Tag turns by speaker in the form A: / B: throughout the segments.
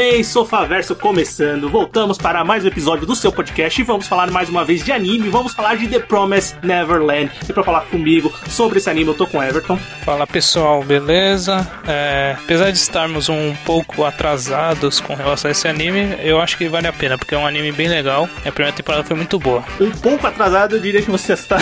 A: bem, Sofaverso começando. Voltamos para mais um episódio do seu podcast e vamos falar mais uma vez de anime. Vamos falar de The Promised Neverland. E para falar comigo sobre esse anime, eu tô com Everton.
B: Fala pessoal, beleza? É, apesar de estarmos um pouco atrasados com relação a esse anime, eu acho que vale a pena, porque é um anime bem legal. E a primeira temporada foi muito boa.
A: Um pouco atrasado, eu diria que você está,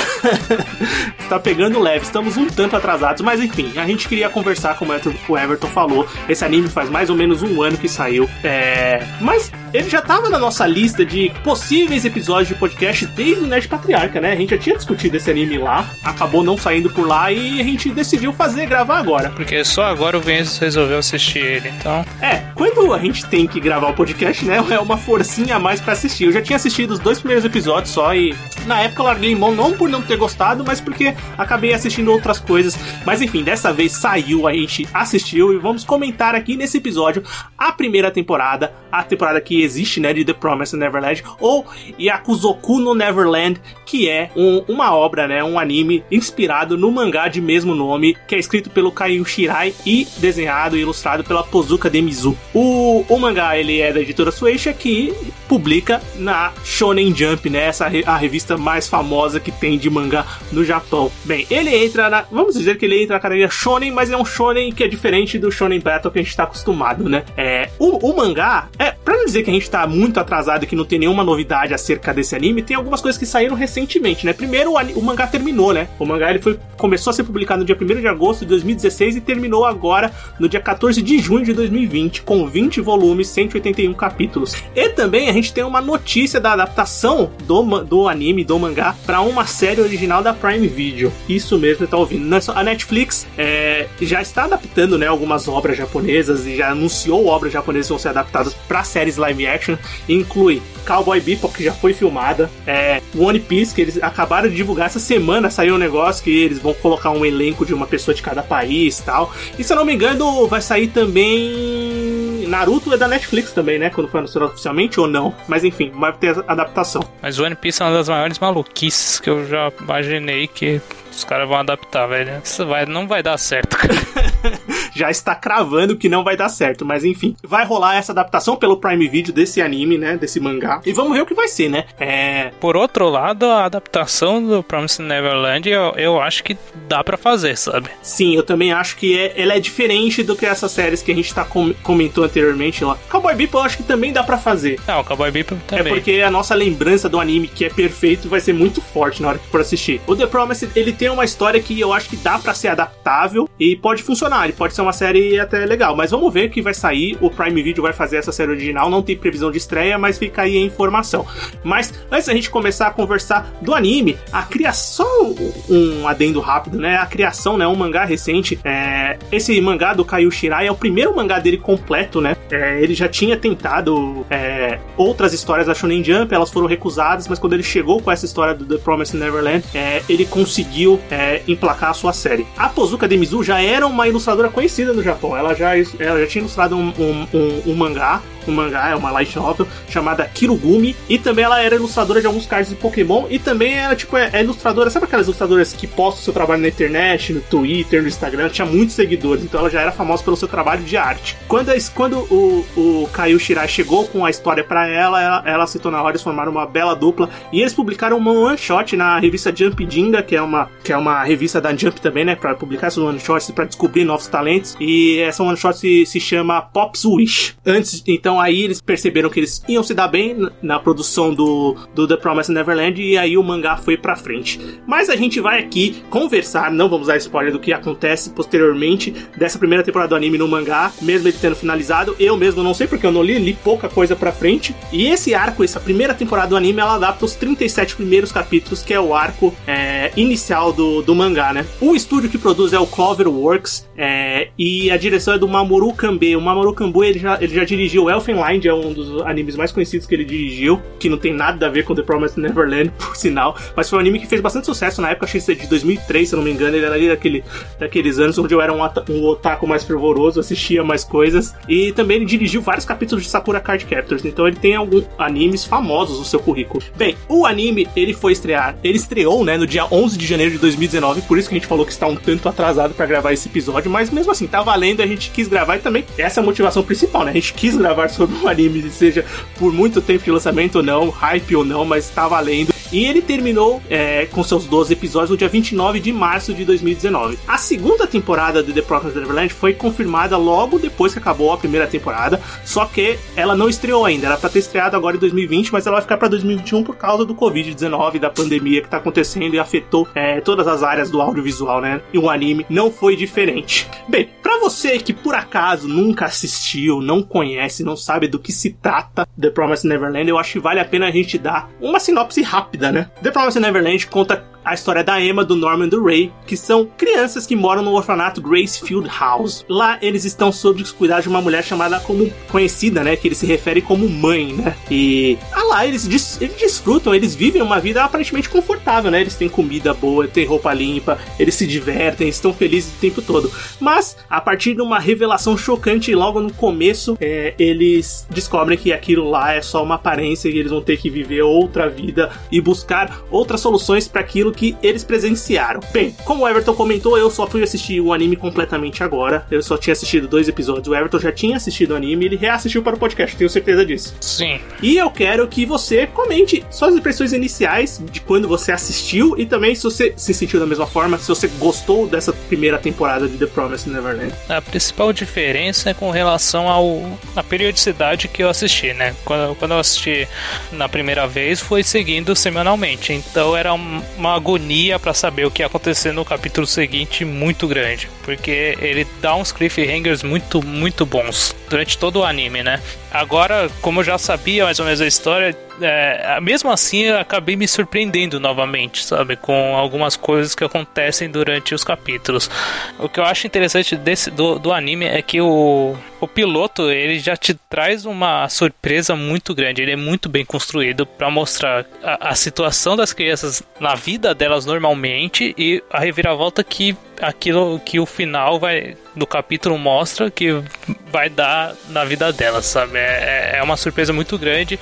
A: está pegando leve. Estamos um tanto atrasados, mas enfim, a gente queria conversar, como o Everton falou. Esse anime faz mais ou menos um ano que saiu. É... Mas ele já estava na nossa lista de possíveis episódios de podcast desde o Nerd Patriarca, né? A gente já tinha discutido esse anime lá, acabou não saindo por lá e a gente decidiu fazer, gravar agora.
B: Porque só agora o Vinícius resolveu assistir ele, então.
A: É, quando a gente tem que gravar o podcast, né? É uma forcinha a mais para assistir. Eu já tinha assistido os dois primeiros episódios só e na época eu larguei mão, não por não ter gostado, mas porque acabei assistindo outras coisas. Mas enfim, dessa vez saiu, a gente assistiu e vamos comentar aqui nesse episódio a primeira temporada, a temporada que existe, né, de The Promised Neverland, ou Yakuzoku no Neverland, que é um, uma obra, né, um anime inspirado no mangá de mesmo nome, que é escrito pelo Kaiu Shirai e desenhado e ilustrado pela Pozuka Demizu. O, o mangá, ele é da editora Sueisha, que publica na Shonen Jump, né, essa a revista mais famosa que tem de mangá no Japão. Bem, ele entra na, vamos dizer que ele entra na categoria Shonen, mas é um Shonen que é diferente do Shonen Battle que a gente tá acostumado, né? É, o, o mangá, é, pra não dizer que a gente tá muito atrasado e que não tem nenhuma novidade acerca desse anime, tem algumas coisas que saíram recentemente, né? Primeiro, o, o mangá terminou, né? O mangá ele foi, começou a ser publicado no dia 1 de agosto de 2016 e terminou agora no dia 14 de junho de 2020, com 20 volumes, 181 capítulos. E também a gente tem uma notícia da adaptação do, do anime, do mangá, para uma série original da Prime Video. Isso mesmo, tá ouvindo. A Netflix é, já está adaptando, né, algumas obras japonesas e já anunciou obras japonesas que vão ser adaptadas para séries live action. Inclui Cowboy Bebop, que já foi filmada, é, One Piece, que eles acabaram de divulgar essa semana, saiu um negócio que eles vão colocar um elenco de uma pessoa de cada país tal. E se eu não me engano, vai sair também. Naruto é da Netflix também, né? Quando foi anunciado oficialmente ou não. Mas enfim, vai ter adaptação.
B: Mas One Piece é uma das maiores maluquices que eu já imaginei que os caras vão adaptar, velho. Isso vai, não vai dar certo, cara.
A: Já está cravando que não vai dar certo, mas enfim. Vai rolar essa adaptação pelo Prime Video desse anime, né? Desse mangá. E vamos ver o que vai ser, né?
B: É... Por outro lado, a adaptação do Promised Neverland eu, eu acho que dá para fazer, sabe?
A: Sim, eu também acho que é, ela é diferente do que essas séries que a gente tá com, comentou anteriormente lá. Cowboy Bebop eu acho que também dá para fazer.
B: Não, Cowboy Bebop também.
A: É porque a nossa lembrança do anime que é perfeito vai ser muito forte na hora que for assistir. O The Promised, ele tem uma história que eu acho que dá para ser adaptável e pode funcionar. Ele pode ser uma série até legal. Mas vamos ver que vai sair. O Prime Video vai fazer essa série original. Não tem previsão de estreia, mas fica aí a informação. Mas antes da gente começar a conversar do anime, a criação. Um adendo rápido, né? A criação, né? Um mangá recente. É, esse mangá do Kaiu Shirai é o primeiro mangá dele completo, né? É, ele já tinha tentado é, outras histórias da Shonen Jump, elas foram recusadas, mas quando ele chegou com essa história do The Promised Neverland, é, ele conseguiu é, emplacar a sua série. A Pozuka Demizu já era uma ilustradora conhecida no Japão. Ela já, ela já tinha ilustrado um, um, um, um mangá um mangá, é uma light novel chamada Kirugumi. E também ela era ilustradora de alguns cards de Pokémon. E também ela, tipo, é, é ilustradora. Sabe aquelas ilustradoras que postam seu trabalho na internet, no Twitter, no Instagram? Tinha muitos seguidores, então ela já era famosa pelo seu trabalho de arte. Quando, quando o, o Kaiu Shirai chegou com a história para ela, ela, ela na hora, eles formaram uma bela dupla. E eles publicaram uma one shot na revista Jump Jinga, que é uma, que é uma revista da Jump também, né? Pra publicar essas one shots para descobrir novos talentos. E essa one shot se, se chama Pop's Wish. Antes, então, aí eles perceberam que eles iam se dar bem na produção do, do The Promised Neverland e aí o mangá foi pra frente. Mas a gente vai aqui conversar, não vamos dar spoiler do que acontece posteriormente dessa primeira temporada do anime no mangá, mesmo ele tendo finalizado. Eu mesmo não sei porque eu não li, li pouca coisa pra frente. E esse arco, essa primeira temporada do anime, ela adapta os 37 primeiros capítulos, que é o arco é, inicial do, do mangá, né? O estúdio que produz é o Cloverworks é, e a direção é do Mamoru Kanbe. O Mamoru Kanbe ele já, ele já dirigiu Elfenlind, é um dos animes mais conhecidos que ele dirigiu, que não tem nada a ver com The Promised Neverland, por sinal, mas foi um anime que fez bastante sucesso na época, achei que de 2003, se eu não me engano, ele era ali daquele, daqueles anos onde eu era um, um otaku mais fervoroso, assistia mais coisas, e também ele dirigiu vários capítulos de Sakura Card Captors, então ele tem alguns animes famosos no seu currículo. Bem, o anime, ele foi estrear, ele estreou, né, no dia 11 de janeiro de 2019, por isso que a gente falou que está um tanto atrasado para gravar esse episódio, mas mesmo assim, tá valendo, a gente quis gravar e também essa é a motivação principal, né, a gente quis gravar sobre um anime, seja por muito tempo de lançamento ou não, hype ou não, mas tá valendo. E ele terminou é, com seus 12 episódios no dia 29 de março de 2019. A segunda temporada de The Promised Neverland foi confirmada logo depois que acabou a primeira temporada, só que ela não estreou ainda. Era para ter estreado agora em 2020, mas ela vai ficar para 2021 por causa do Covid-19, da pandemia que tá acontecendo e afetou é, todas as áreas do audiovisual, né? E o anime não foi diferente. Bem, para você que por acaso nunca assistiu, não conhece, não sabe do que se trata The Promised Neverland, eu acho que vale a pena a gente dar uma sinopse rápida né? The Promised Neverland conta a história da Emma, do Norman e do Ray, que são crianças que moram no orfanato Gracefield House. Lá eles estão sob os cuidados de uma mulher chamada como conhecida, né? Que eles se referem como mãe, né? E ah lá, eles, des, eles desfrutam, eles vivem uma vida aparentemente confortável, né? Eles têm comida boa, têm roupa limpa, eles se divertem, estão felizes o tempo todo. Mas, a partir de uma revelação chocante logo no começo, é, eles descobrem que aquilo lá é só uma aparência e eles vão ter que viver outra vida e buscar outras soluções para aquilo que eles presenciaram. Bem, como o Everton comentou, eu só fui assistir o anime completamente agora. Eu só tinha assistido dois episódios. O Everton já tinha assistido o anime, ele reassistiu para o podcast, tenho certeza disso.
B: Sim.
A: E eu quero que você comente suas impressões iniciais de quando você assistiu e também se você se sentiu da mesma forma, se você gostou dessa primeira temporada de The Promised Neverland.
B: A principal diferença é com relação ao a periodicidade que eu assisti, né? Quando, quando eu assisti na primeira vez foi seguindo semanalmente, então era uma agonia para saber o que ia acontecer no capítulo seguinte muito grande, porque ele dá uns cliffhangers muito, muito bons durante todo o anime, né? Agora, como eu já sabia mais ou menos a história, é, mesmo assim eu acabei me surpreendendo novamente, sabe? Com algumas coisas que acontecem durante os capítulos. O que eu acho interessante desse, do, do anime é que o, o piloto ele já te traz uma surpresa muito grande. Ele é muito bem construído para mostrar a, a situação das crianças na vida delas normalmente e a reviravolta que aquilo que o final vai do capítulo mostra que vai dar na vida dela, sabe? É, é, é uma surpresa muito grande.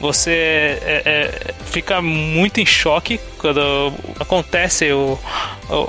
B: Você é, é, fica muito em choque quando acontece o,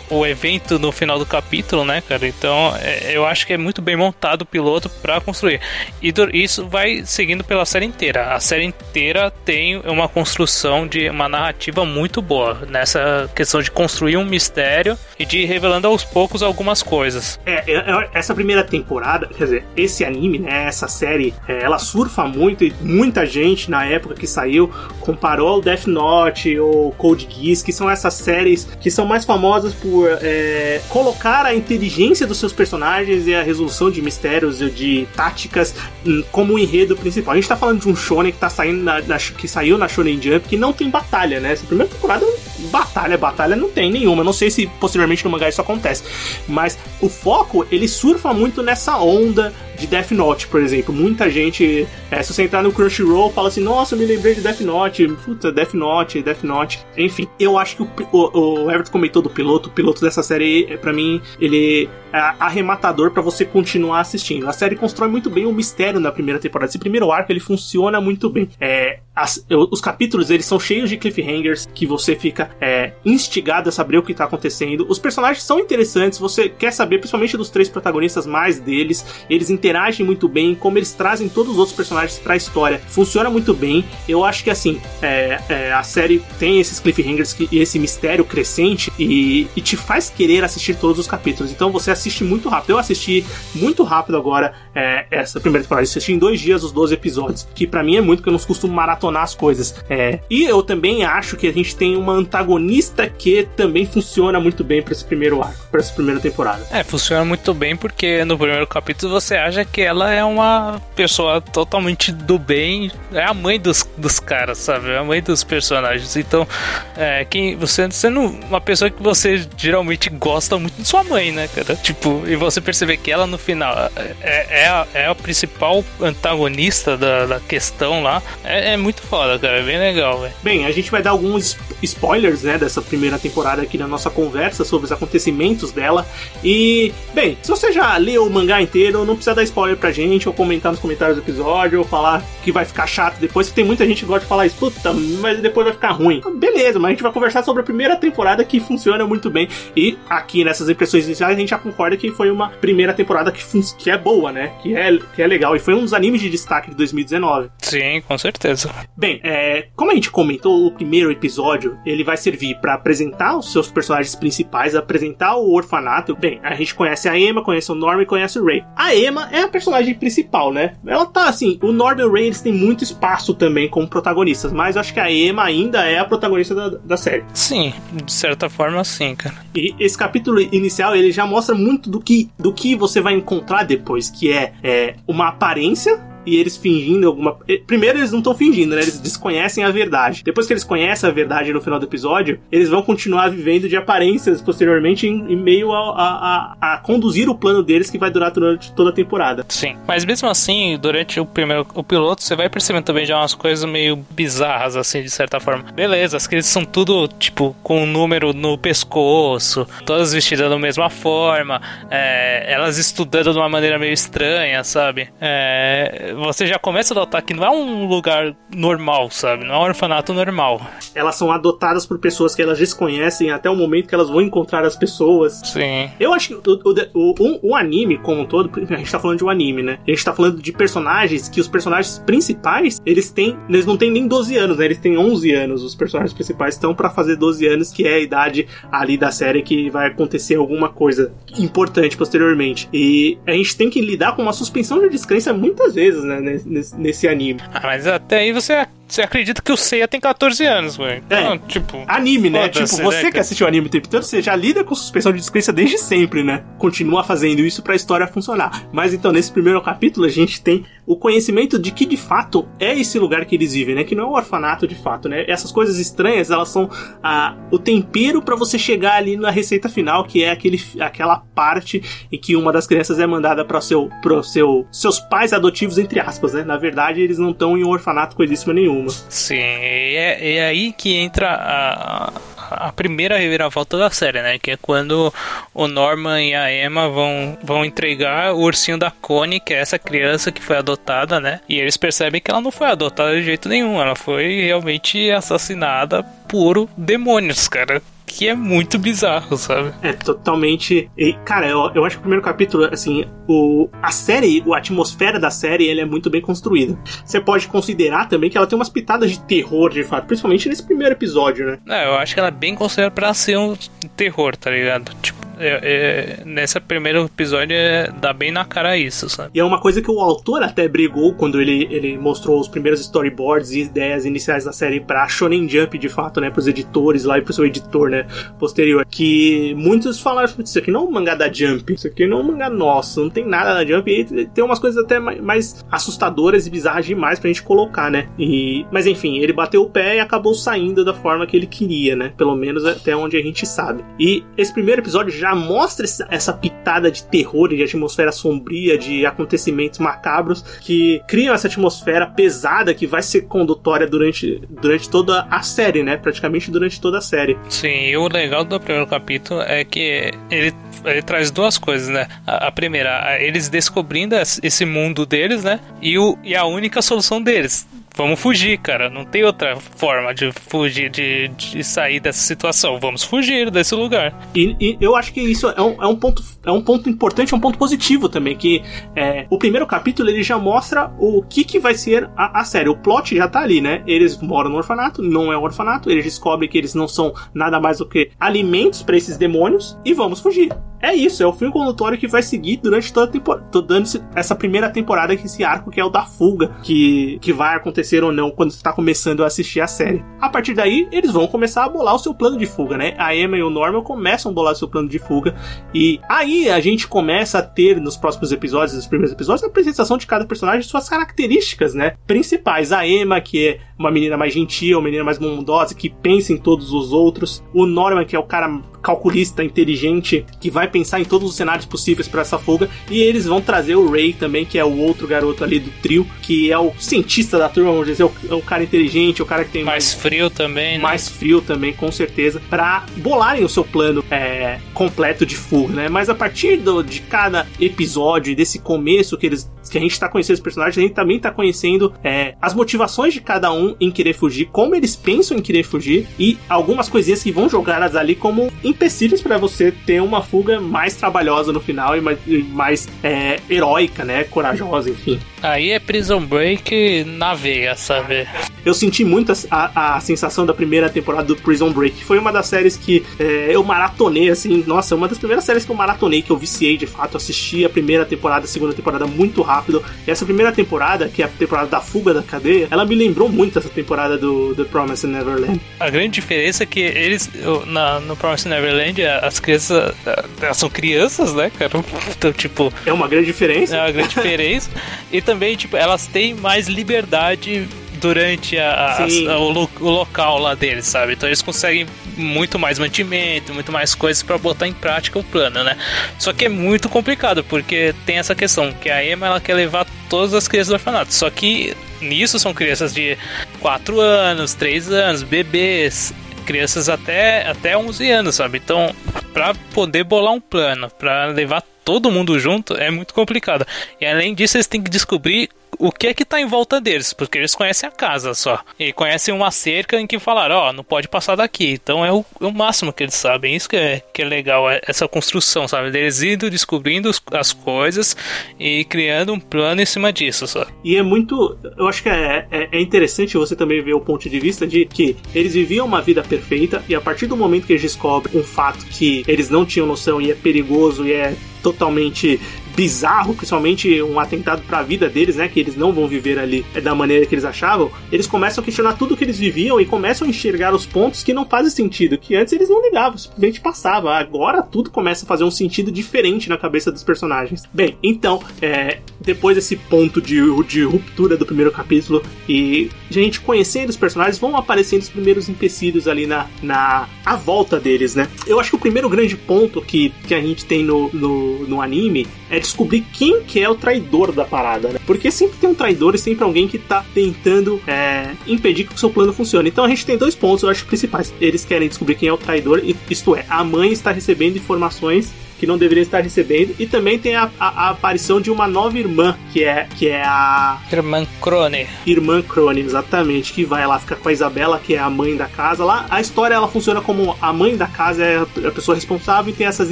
B: o, o, evento no final do capítulo, né, cara? Então é, eu acho que é muito bem montado o piloto para construir. E do, isso vai seguindo pela série inteira. A série inteira tem uma construção de uma narrativa muito boa nessa questão de construir um mistério e de ir revelando aos poucos algumas coisas.
A: É, é, é essa primeira temporada, quer dizer, esse anime, né, essa série, é, ela surfa muito e muita gente na época que saiu comparou o Death Note ou Code Geass, que são essas séries que são mais famosas por é, colocar a inteligência dos seus personagens e a resolução de mistérios e de táticas hum, como o enredo principal. A gente tá falando de um shonen que tá saindo na, na, que saiu na Shonen Jump que não tem batalha, né? Essa primeira temporada batalha, batalha não tem nenhuma. Não sei se posteriormente no mangá isso acontece, mas o foco ele surfa muito nessa onda de Death Note, por exemplo. Muita gente, é, se você entrar no Crunchyroll, fala assim: Nossa, eu me lembrei de Death Note. Puta, Death Note, Death Note. Enfim, eu acho que o, o, o Everton comentou do piloto. O piloto dessa série, é, para mim, ele é arrematador para você continuar assistindo. A série constrói muito bem o mistério na primeira temporada. Esse primeiro arco ele funciona muito bem. É, as, os capítulos eles são cheios de cliffhangers que você fica é, instigado a saber o que tá acontecendo. Os personagens são interessantes, você quer saber, principalmente dos três protagonistas, mais deles. Eles interagem muito bem, como eles trazem todos os outros personagens para a história. Funciona muito bem. Eu acho que assim, é, é, a série tem esses cliffhangers e esse mistério crescente e, e, te faz querer assistir todos os capítulos. Então você assiste muito rápido. Eu assisti muito rápido agora é, essa primeira temporada. Eu assisti em dois dias os 12 episódios, que para mim é muito, porque eu não costumo maratonar as coisas. É, e eu também acho que a gente tem uma antagonista que também funciona muito bem para esse primeiro arco, para essa primeira temporada.
B: É, funciona muito bem porque no primeiro capítulo você acha é que ela é uma pessoa totalmente do bem, é a mãe dos, dos caras, sabe? É a mãe dos personagens. Então, é, quem, você sendo uma pessoa que você geralmente gosta muito de sua mãe, né, cara? Tipo, e você perceber que ela no final é, é, a, é a principal antagonista da, da questão lá, é, é muito foda, cara. É bem legal, velho.
A: Bem, a gente vai dar alguns spoilers, né, dessa primeira temporada aqui na nossa conversa sobre os acontecimentos dela. E, bem, se você já leu o mangá inteiro, não precisa dar spoiler pra gente, ou comentar nos comentários do episódio, ou falar que vai ficar chato depois, que tem muita gente que gosta de falar isso, puta, mas depois vai ficar ruim. Beleza, mas a gente vai conversar sobre a primeira temporada que funciona muito bem. E aqui nessas impressões iniciais a gente já concorda que foi uma primeira temporada que, que é boa, né? Que é, que é legal. E foi um dos animes de destaque de 2019.
B: Sim, com certeza.
A: Bem, é, como a gente comentou, o primeiro episódio ele vai servir para apresentar os seus personagens principais, apresentar o orfanato. Bem, a gente conhece a Emma, conhece o Norm e conhece o Ray. A Emma é a personagem principal, né? Ela tá assim, o Norm o Ray eles têm muito espaço também como protagonistas, mas eu acho que a Emma ainda é a protagonista da, da série.
B: Sim, de certa forma sim, cara.
A: E esse capítulo inicial ele já mostra muito do que, do que você vai encontrar depois, que é, é uma aparência e eles fingindo alguma. Primeiro, eles não estão fingindo, né? Eles desconhecem a verdade. Depois que eles conhecem a verdade no final do episódio, eles vão continuar vivendo de aparências posteriormente em, em meio a, a, a, conduzir o plano deles que vai durar durante toda a temporada.
B: Sim. Mas mesmo assim, durante o primeiro o piloto, você vai percebendo também já umas coisas meio bizarras, assim, de certa forma. Beleza, as crianças são tudo, tipo, com um número no pescoço, todas vestidas da mesma forma, é, elas estudando de uma maneira meio estranha, sabe? É, você já começa a notar que não é um lugar normal, sabe? Não é um orfanato normal.
A: Elas são adotadas por pessoas que elas desconhecem até o momento que elas vão encontrar as pessoas.
B: Sim.
A: Eu acho que o, o, o, o anime como um todo, a gente tá falando de um anime, né? A gente tá falando de personagens que os personagens principais, eles têm, eles não têm nem 12 anos, né? Eles têm 11 anos. Os personagens principais estão para fazer 12 anos, que é a idade ali da série que vai acontecer alguma coisa importante posteriormente. E a gente tem que lidar com uma suspensão de descrença muitas vezes, né, nesse, nesse anime.
B: Ah, mas até aí você você acredita que o Seiya tem 14 anos, velho.
A: É, então, tipo. Anime, né? Tipo, você né, que assistiu o anime o tempo todo, você já lida com suspensão de descrença desde sempre, né? Continua fazendo isso pra história funcionar. Mas então, nesse primeiro capítulo, a gente tem o conhecimento de que de fato é esse lugar que eles vivem, né? Que não é um orfanato de fato, né? Essas coisas estranhas, elas são a, o tempero para você chegar ali na receita final, que é aquele, aquela parte em que uma das crianças é mandada para seu, seu, seus pais adotivos, entre aspas, né? Na verdade, eles não estão em um orfanato coisíssima nenhuma.
B: Sim, é, é aí que entra a, a primeira reviravolta da série, né? Que é quando o Norman e a Emma vão, vão entregar o ursinho da Connie, que é essa criança que foi adotada, né? E eles percebem que ela não foi adotada de jeito nenhum, ela foi realmente assassinada por demônios, cara que é muito bizarro, sabe?
A: É totalmente. E, cara, eu, eu acho que o primeiro capítulo, assim, o, a série, a atmosfera da série, ele é muito bem construída. Você pode considerar também que ela tem umas pitadas de terror, de fato, principalmente nesse primeiro episódio, né?
B: É, eu acho que ela é bem construída pra ser um terror, tá ligado? Tipo, é, é, nesse primeiro episódio é, dá bem na cara isso, sabe?
A: E é uma coisa que o autor até brigou quando ele, ele mostrou os primeiros storyboards e ideias iniciais da série pra Shonen Jump, de fato, né? Pros editores lá e pro seu editor, né? Posterior. Que muitos falaram, isso aqui não é um mangá da Jump, isso aqui não é um mangá nosso, não tem nada da Jump. E tem umas coisas até mais assustadoras e bizarras demais pra gente colocar, né? E, mas enfim, ele bateu o pé e acabou saindo da forma que ele queria, né? Pelo menos até onde a gente sabe. E esse primeiro episódio já já mostra essa pitada de terror de atmosfera sombria, de acontecimentos macabros que criam essa atmosfera pesada que vai ser condutória durante, durante toda a série, né? Praticamente durante toda a série.
B: Sim, e o legal do primeiro capítulo é que ele ele traz duas coisas, né? A, a, primeira, eles descobrindo esse mundo deles, né? E, o, e a única solução deles. Vamos fugir, cara. Não tem outra forma de fugir, de, de sair dessa situação. Vamos fugir desse lugar.
A: E, e eu acho que isso é um, é um, ponto, é um ponto importante, é um ponto positivo também. Que é, o primeiro capítulo ele já mostra o que, que vai ser a, a série. O plot já tá ali, né? Eles moram no orfanato, não é um orfanato. Eles descobrem que eles não são nada mais do que alimentos para esses demônios e vamos fugir. é isso, é o fio condutório que vai seguir durante toda a temporada, dando essa primeira temporada, que esse arco que é o da fuga, que, que vai acontecer ou não quando você tá começando a assistir a série. A partir daí, eles vão começar a bolar o seu plano de fuga, né? A Emma e o Norman começam a bolar o seu plano de fuga, e aí a gente começa a ter nos próximos episódios, nos primeiros episódios, a apresentação de cada personagem suas características, né? Principais. A Emma, que é uma menina mais gentil, uma menina mais bondosa, que pensa em todos os outros. O Norman, que é o cara calculista, inteligente, que vai pensar em todos os cenários possíveis para essa fuga. E eles vão trazer o Ray também, que é o outro garoto ali do trio, que é o cientista da turma, vamos dizer, o, é o cara inteligente, o cara que tem
B: mais, mais frio também, né?
A: mais frio também, com certeza, para bolarem o seu plano é, completo de fuga, né? Mas a partir do, de cada episódio, desse começo que eles que a gente tá conhecendo os personagens, a gente também tá conhecendo é, as motivações de cada um em querer fugir, como eles pensam em querer fugir e algumas coisinhas que vão jogadas ali como empecilhos para você ter uma fuga mais trabalhosa no final e mais, mais é, heróica, né? Corajosa, enfim.
B: Aí é Prison Break na veia, sabe?
A: Eu senti muito a, a, sensação da primeira temporada do Prison Break. Foi uma das séries que é, eu maratonei, assim. Nossa, uma das primeiras séries que eu maratonei, que eu viciei de fato. Assisti a primeira temporada, a segunda temporada muito rápido. E essa primeira temporada, que é a temporada da fuga da cadeia, ela me lembrou muito essa temporada do The Promised Neverland.
B: A grande diferença é que eles, na, no Promised Neverland, as crianças elas são crianças, né, cara? Então, tipo.
A: É uma grande diferença.
B: É uma grande diferença. e também, tipo, elas têm mais liberdade durante a, a, o, o, local lá deles, sabe? Então eles conseguem muito mais mantimento, muito mais coisas para botar em prática o plano, né? Só que é muito complicado, porque tem essa questão, que a Emma ela quer levar todas as crianças do orfanato. Só que nisso são crianças de 4 anos, 3 anos, bebês, crianças até, até 11 anos, sabe? Então, para poder bolar um plano, para levar todo mundo junto, é muito complicado. E além disso, eles têm que descobrir o que é que tá em volta deles, porque eles conhecem a casa só. E conhecem uma cerca em que falaram, ó, oh, não pode passar daqui. Então é o, é o, máximo que eles sabem. Isso que é, que é legal, é essa construção, sabe? Eles indo descobrindo as coisas e criando um plano em cima disso, só.
A: E é muito. Eu acho que é, é, é interessante você também ver o ponto de vista de que eles viviam uma vida perfeita e a partir do momento que eles descobrem um fato que eles não tinham noção e é perigoso e é totalmente bizarro, principalmente um atentado para a vida deles, né? Que eles não vão viver ali da maneira que eles achavam. Eles começam a questionar tudo que eles viviam e começam a enxergar os pontos que não fazem sentido, que antes eles não ligavam, simplesmente passava. Agora tudo começa a fazer um sentido diferente na cabeça dos personagens. Bem, então, é, depois desse ponto de, de ruptura do primeiro capítulo e gente conhecendo os personagens, vão aparecendo os primeiros empecilhos ali na, na a volta deles, né? Eu acho que o primeiro grande ponto que, que a gente tem no, no, no anime é descobrir quem que é o traidor da parada, né? Porque sempre tem um traidor e sempre alguém que tá tentando é, impedir que o seu plano funcione. Então a gente tem dois pontos, eu acho, principais. Eles querem descobrir quem é o traidor, isto é, a mãe está recebendo informações que não deveria estar recebendo. E também tem a, a, a, aparição de uma nova irmã, que é, que é a.
B: Irmã Crone.
A: Irmã Crone, exatamente. Que vai lá ficar com a Isabela, que é a mãe da casa. Lá a história ela funciona como a mãe da casa é a pessoa responsável e tem essas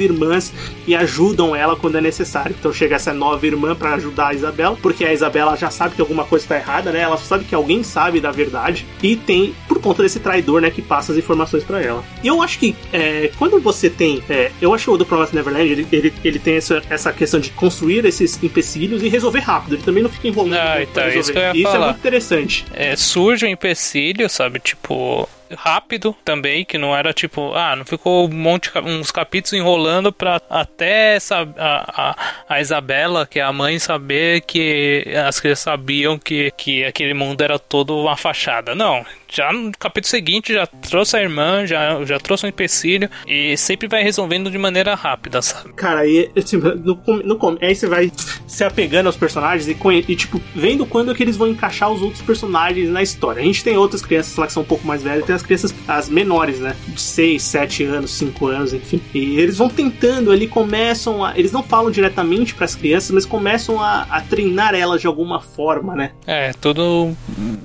A: irmãs que ajudam ela quando é necessário. Então chega essa nova irmã para ajudar a Isabela, porque a Isabela já sabe que alguma coisa está errada, né? Ela sabe que alguém sabe da verdade. E tem, por conta desse traidor, né, que passa as informações para ela. E eu acho que é, quando você tem. É, eu acho o do Promise Neverland ele, ele, ele tem essa, essa questão de construir esses empecilhos e resolver rápido. Ele também não fica enrolando.
B: Ah, então, isso, isso é
A: é muito interessante.
B: É, surge um empecilho, sabe? Tipo, rápido também, que não era tipo, ah, não ficou um monte uns capítulos enrolando para até essa, a, a, a, Isabela, que é a mãe, saber que as crianças sabiam que, que aquele mundo era todo uma fachada. Não, já no capítulo seguinte já trouxe a irmã, já, já trouxe um empecilho e sempre vai resolvendo de maneira rápida, sabe?
A: Cara, aí assim, no, no, aí você vai se apegando aos personagens e, e, tipo, vendo quando é que eles vão encaixar os outros personagens na história. A gente tem outras crianças lá que são um pouco mais velhas, tem as crianças, as menores, né? De 6, 7 anos, 5 anos, enfim. E eles vão tentando, ali começam a. Eles não falam diretamente para as crianças, mas começam a, a treinar elas de alguma forma, né?
B: É, tudo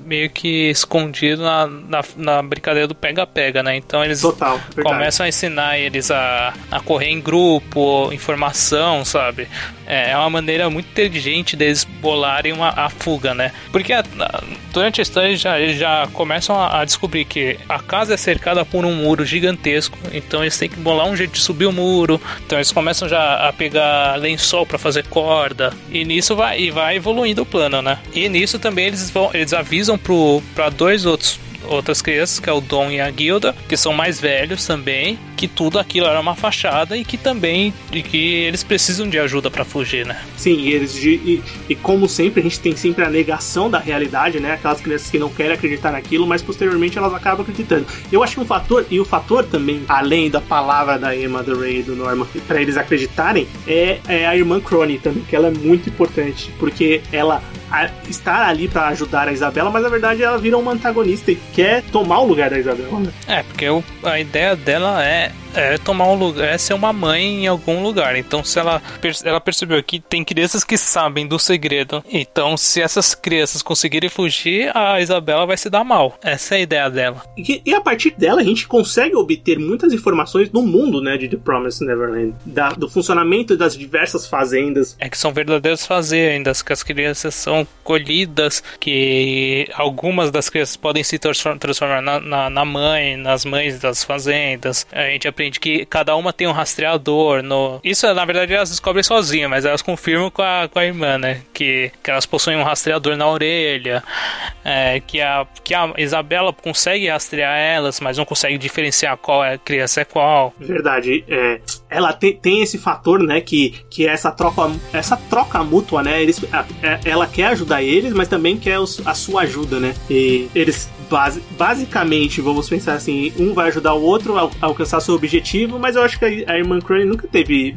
B: meio que escondido na, na, na brincadeira do pega-pega, né? Então eles
A: Total,
B: começam a ensinar eles a, a correr em grupo, informação, sabe? É, é uma maneira muito inteligente deles bolarem uma, a fuga, né? Porque a, durante a história já, eles já começam a, a descobrir que a casa é cercada por um muro gigantesco, então eles têm que bolar um jeito de subir o muro. Então eles começam já a pegar lençol para fazer corda e nisso vai e vai evoluindo o plano, né? E nisso também eles vão eles avisam pro para dois outros outras crianças, que é o Dom e a Guilda, que são mais velhos também, que tudo aquilo era uma fachada e que também e que eles precisam de ajuda para fugir, né?
A: Sim, e eles e, e, como sempre a gente tem sempre a negação da realidade, né? Aquelas crianças que não querem acreditar naquilo, mas posteriormente elas acabam acreditando. Eu acho que um fator e o fator também, além da palavra da Emma, do Ray e do Norman, para eles acreditarem, é, é a irmã Crony também, que ela é muito importante, porque ela estar ali para ajudar a Isabela, mas na verdade ela vira uma antagonista e quer tomar o lugar da Isabela.
B: É, porque a ideia dela é é tomar um lugar, é ser uma mãe em algum lugar. Então, se ela, ela percebeu que tem crianças que sabem do segredo, então se essas crianças conseguirem fugir, a Isabela vai se dar mal. Essa é a ideia dela.
A: E, e a partir dela a gente consegue obter muitas informações do mundo, né, de The Promised Neverland, da, do funcionamento das diversas fazendas.
B: É que são verdadeiras fazendas, que as crianças são colhidas, que algumas das crianças podem se transformar na, na, na mãe, nas mães das fazendas. A gente aprende que cada uma tem um rastreador. No... Isso, na verdade, elas descobrem sozinhas, mas elas confirmam com a, com a irmã, né? Que, que elas possuem um rastreador na orelha. É, que, a, que a Isabela consegue rastrear elas, mas não consegue diferenciar qual é a criança é qual.
A: Verdade. É, ela tem, tem esse fator, né? Que, que é essa troca, essa troca mútua, né? Eles, a, é, ela quer ajudar eles, mas também quer os, a sua ajuda, né? E eles base, basicamente, vamos pensar assim, um vai ajudar o outro a, alcançar seu objetivo, mas eu acho que a, irmã Crane nunca teve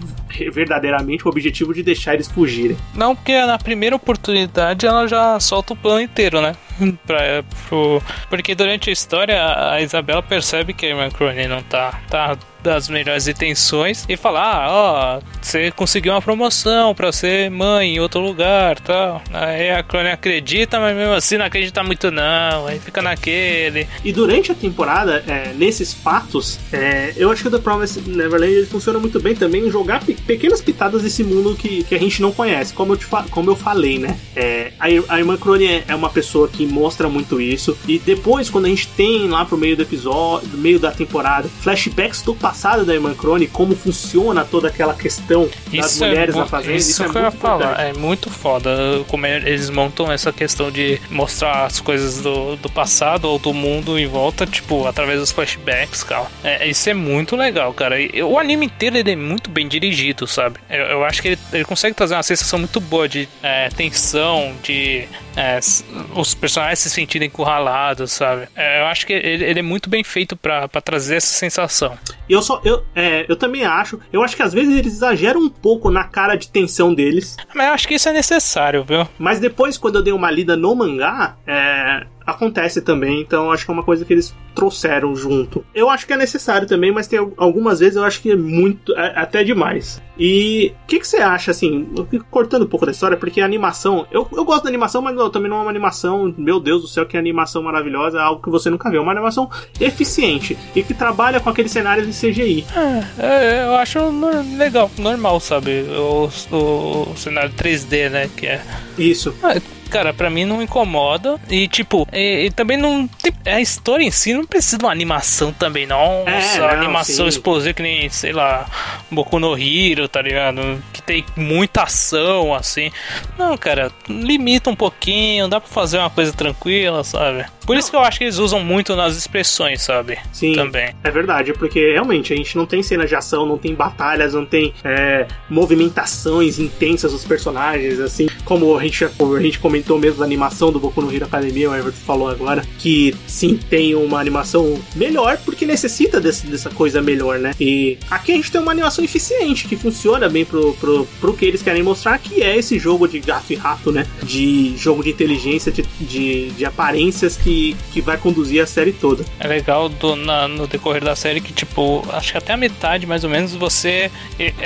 A: verdadeiramente o objetivo de deixar eles fugirem.
B: Não, porque na primeira oportunidade ela já solta o plano inteiro, né? pra, pro... Porque durante a história a Isabela percebe que a irmã Crone não tá, tá das melhores intenções e falar, ah, ó, você conseguiu uma promoção para ser mãe em outro lugar, tal. Aí a Crone acredita, mas mesmo assim não acredita muito não, aí fica naquele.
A: E durante a temporada, é, nesses fatos, é, eu acho que o The Promise Neverland funciona muito bem também em jogar pe pequenas pitadas desse mundo que, que a gente não conhece, como eu, como eu falei, né? É, a, a irmã Crone é, é uma pessoa que mostra muito isso. E depois, quando a gente tem lá pro meio do episódio, do meio da temporada, flashbacks do passado da irmã Crone, como funciona toda aquela questão das é mulheres é, na fazenda, isso, isso é
B: que
A: muito
B: falar, é muito foda como eles montam essa questão de mostrar as coisas do, do passado ou do mundo em volta, tipo, através dos flashbacks, cara. É, isso é muito legal, cara. E, o anime inteiro ele é muito bem dirigido, sabe? Eu, eu acho que ele, ele consegue trazer uma sensação muito boa de é, tensão, de é, os personagens se sentirem encurralados, sabe? É, eu acho que ele, ele, é muito bem feito para trazer essa sensação.
A: Eu só, eu, é, eu também acho. Eu acho que às vezes eles exageram um pouco na cara de tensão deles.
B: Mas eu acho que isso é necessário, viu?
A: Mas depois, quando eu dei uma lida no mangá, é, acontece também, então acho que é uma coisa que eles trouxeram junto. Eu acho que é necessário também, mas tem algumas vezes eu acho que é muito, é, até demais. E o que, que, você acha, assim, cortando um pouco da história, porque a animação, eu, eu gosto da animação, mas não, também não é uma animação, meu Deus do céu, que animação maravilhosa, é algo que você nunca viu, é uma animação eficiente e que trabalha com aqueles cenários de CGI.
B: É, é eu acho legal, normal, sabe, o, o, o cenário 3D, né, que é...
A: Isso.
B: É, cara, para mim não incomoda. E, tipo, e, e também não. Tem, a história em si não precisa de uma animação também, não. É, não, animação sim. explosiva que nem, sei lá, Boku no Hero, tá ligado? Que tem muita ação, assim. Não, cara, limita um pouquinho, dá pra fazer uma coisa tranquila, sabe? Por isso que eu acho que eles usam muito nas expressões, sabe?
A: Sim. Também. É verdade, porque realmente a gente não tem cena de ação, não tem batalhas, não tem é, movimentações intensas dos personagens, assim, como a gente, a gente comentou mesmo da animação do Boku no Hero Academia, o Everton falou agora, que sim, tem uma animação melhor porque necessita desse, dessa coisa melhor, né? E aqui a gente tem uma animação eficiente, que funciona bem pro, pro, pro que eles querem mostrar, que é esse jogo de gato e rato, né? De jogo de inteligência, de, de, de aparências que que, vai conduzir a série toda.
B: É legal do, na, no decorrer da série que, tipo, acho que até a metade, mais ou menos, você.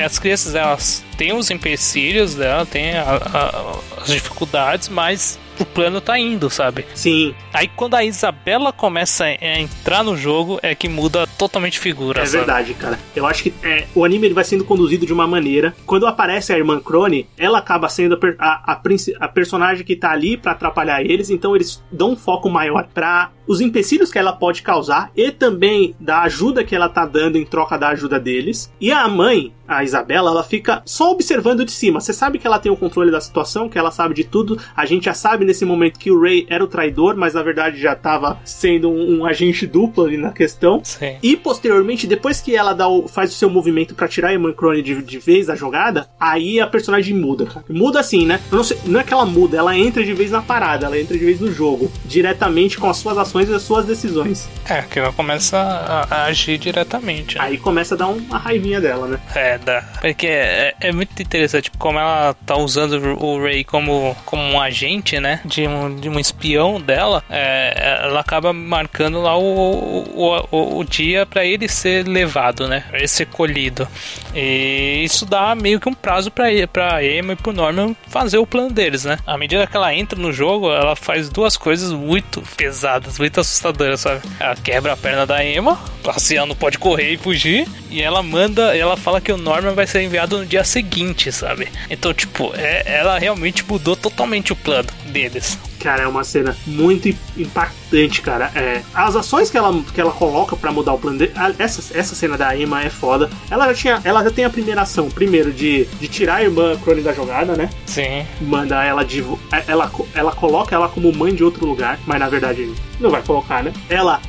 B: As crianças, elas têm os empecilhos dela, tem a, a, as dificuldades, mas o plano tá indo, sabe?
A: Sim.
B: Aí quando a Isabela começa a entrar no jogo, é que muda totalmente figura.
A: É sabe? verdade, cara. Eu acho que é, o anime ele vai sendo conduzido de uma maneira. Quando aparece a irmã Crone, ela acaba sendo a, a, a, a personagem que tá ali para atrapalhar eles, então eles dão um foco maior pra os empecilhos que ela pode causar e também da ajuda que ela tá dando em troca da ajuda deles. E a mãe, a Isabela, ela fica só observando de cima. Você sabe que ela tem o controle da situação, que ela sabe de tudo. A gente já sabe nesse momento que o Ray era o traidor, mas na verdade já estava sendo um, um, agente duplo ali na questão.
B: Sim.
A: E posteriormente, depois que ela dá o, faz o seu movimento para tirar a Eman Crone de, de, vez da jogada, aí a personagem muda, cara. Muda assim, né? Não, sei, não é que ela muda, ela entra de vez na parada, ela entra de vez no jogo, diretamente com as suas ações e as suas decisões.
B: É, que ela começa a, a agir diretamente.
A: Né? Aí começa a dar uma raivinha dela, né?
B: É, dá. Porque é, é muito interessante como ela tá usando o Ray como, como um agente, né? De um, de um espião dela, é, ela acaba marcando lá o, o, o, o dia para ele ser levado, né? Pra ele ser colhido. E isso dá meio que um prazo pra, pra Emma e pro Norman fazer o plano deles, né? À medida que ela entra no jogo, ela faz duas coisas muito pesadas, muito assustadoras, sabe? Ela quebra a perna da Emma, assim ela não pode correr e fugir, e ela manda, ela fala que o Norman vai ser enviado no dia seguinte, sabe? Então, tipo, é, ela realmente mudou totalmente o plano deles.
A: Cara, é uma cena muito impactante, cara. É, as ações que ela, que ela coloca para mudar o plano dele. Essa, essa cena da Emma é foda. Ela já tinha. Ela já tem a primeira ação, primeiro, de, de tirar a irmã Crone da jogada, né?
B: Sim.
A: Manda ela de. Ela, ela coloca ela como mãe de outro lugar, mas na verdade não vai colocar, né? Ela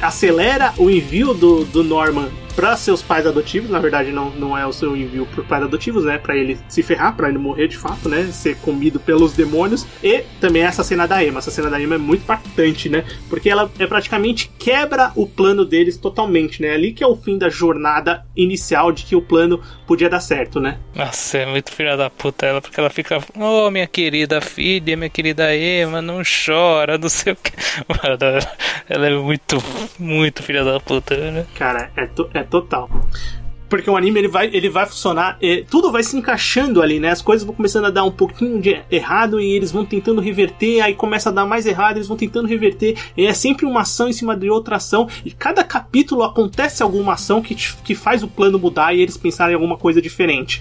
A: acelera o envio do, do Norman para seus pais adotivos. Na verdade, não, não é o seu envio para pais adotivos, né? Para ele se ferrar, para ele morrer de fato, né? Ser comido pelos demônios. E também essa cena da Emma. Essa cena da Emma é muito impactante, né? Porque ela é praticamente quebra o plano deles totalmente, né? Ali que é o fim da jornada inicial de que o plano podia dar certo, né?
B: Nossa, é muito filha da puta ela, porque ela fica, oh, minha querida filha, minha querida Emma, não chora, não sei o que. ela é muito, muito filha da puta, né?
A: Cara, é, to, é total. Porque o anime ele vai, ele vai funcionar, é, tudo vai se encaixando ali, né? As coisas vão começando a dar um pouquinho de errado e eles vão tentando reverter, aí começa a dar mais errado, eles vão tentando reverter, e é sempre uma ação em cima de outra ação, e cada capítulo acontece alguma ação que, que faz o plano mudar e eles pensarem em alguma coisa diferente.